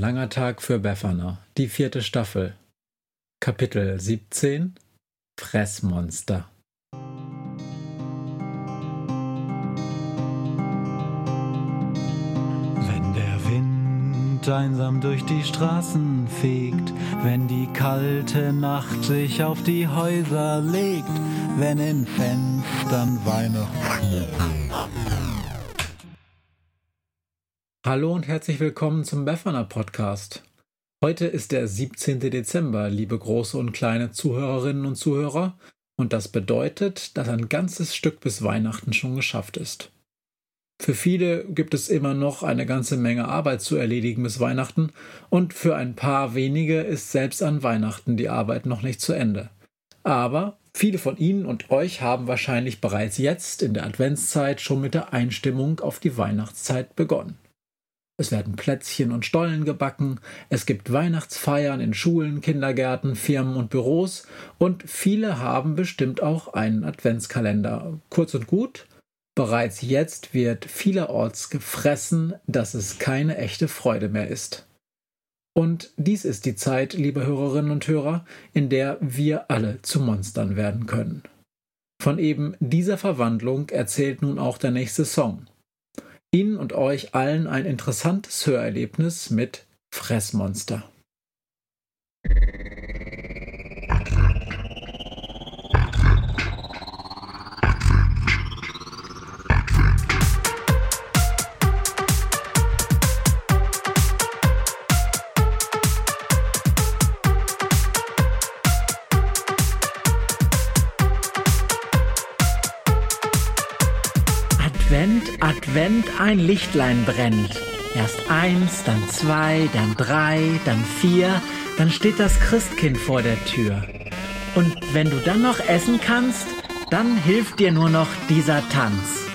langer Tag für Befana, die vierte Staffel. Kapitel 17 Fressmonster. Wenn der Wind einsam durch die Straßen fegt, wenn die kalte Nacht sich auf die Häuser legt, wenn in Fenstern Weihnachten. Hallo und herzlich willkommen zum Befana Podcast. Heute ist der 17. Dezember, liebe große und kleine Zuhörerinnen und Zuhörer, und das bedeutet, dass ein ganzes Stück bis Weihnachten schon geschafft ist. Für viele gibt es immer noch eine ganze Menge Arbeit zu erledigen bis Weihnachten, und für ein paar wenige ist selbst an Weihnachten die Arbeit noch nicht zu Ende. Aber viele von Ihnen und euch haben wahrscheinlich bereits jetzt in der Adventszeit schon mit der Einstimmung auf die Weihnachtszeit begonnen. Es werden Plätzchen und Stollen gebacken, es gibt Weihnachtsfeiern in Schulen, Kindergärten, Firmen und Büros und viele haben bestimmt auch einen Adventskalender. Kurz und gut, bereits jetzt wird vielerorts gefressen, dass es keine echte Freude mehr ist. Und dies ist die Zeit, liebe Hörerinnen und Hörer, in der wir alle zu Monstern werden können. Von eben dieser Verwandlung erzählt nun auch der nächste Song. Ihnen und euch allen ein interessantes Hörerlebnis mit Fressmonster. Advent, Advent, ein Lichtlein brennt. Erst eins, dann zwei, dann drei, dann vier, dann steht das Christkind vor der Tür. Und wenn du dann noch essen kannst, dann hilft dir nur noch dieser Tanz.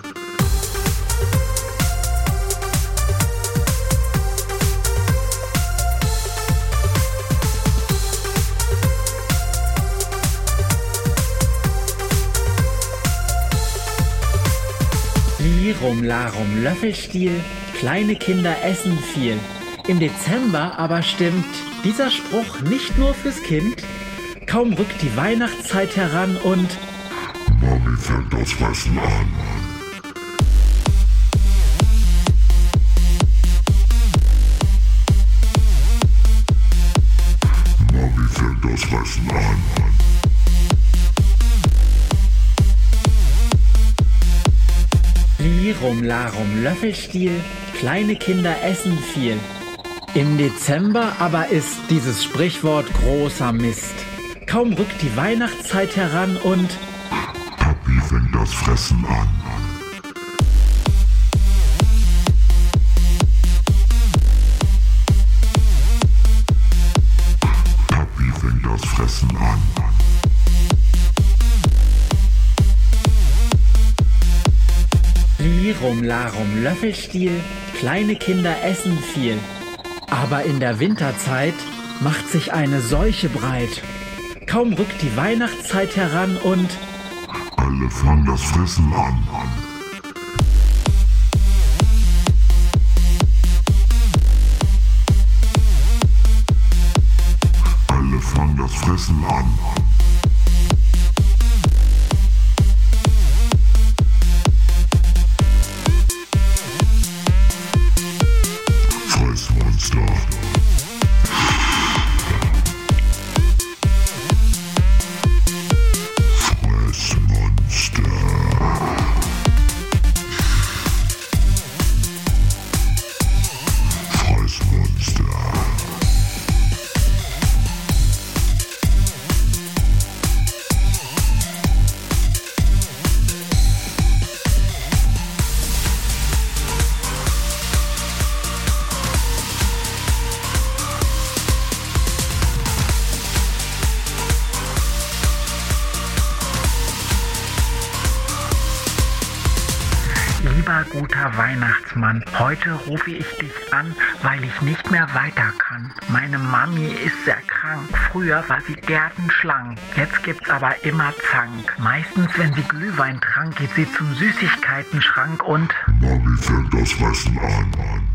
Lirum Larum Löffelstiel, kleine Kinder essen viel. Im Dezember aber stimmt dieser Spruch nicht nur fürs Kind. Kaum rückt die Weihnachtszeit heran und Mami fängt das Fressen an. Mami fängt das Fressen an. Lirum Larum Löffelstiel, kleine Kinder essen viel. Im Dezember aber ist dieses Sprichwort großer Mist. Kaum rückt die Weihnachtszeit heran und Papi fängt das Fressen an. Papi fängt das Fressen an. Lirum Larum Löffelstiel, kleine Kinder essen viel. Aber in der Winterzeit macht sich eine Seuche breit. Kaum rückt die Weihnachtszeit heran und Alle fangen das Fressen an. Alle fangen das Fressen an. Guter Weihnachtsmann, heute rufe ich dich an, weil ich nicht mehr weiter kann. Meine Mami ist sehr krank. Früher war sie gärtenschlank. Jetzt gibt's aber immer Zank. Meistens, wenn sie Glühwein trank, geht sie zum Süßigkeitenschrank und Mami fängt das Fressen an.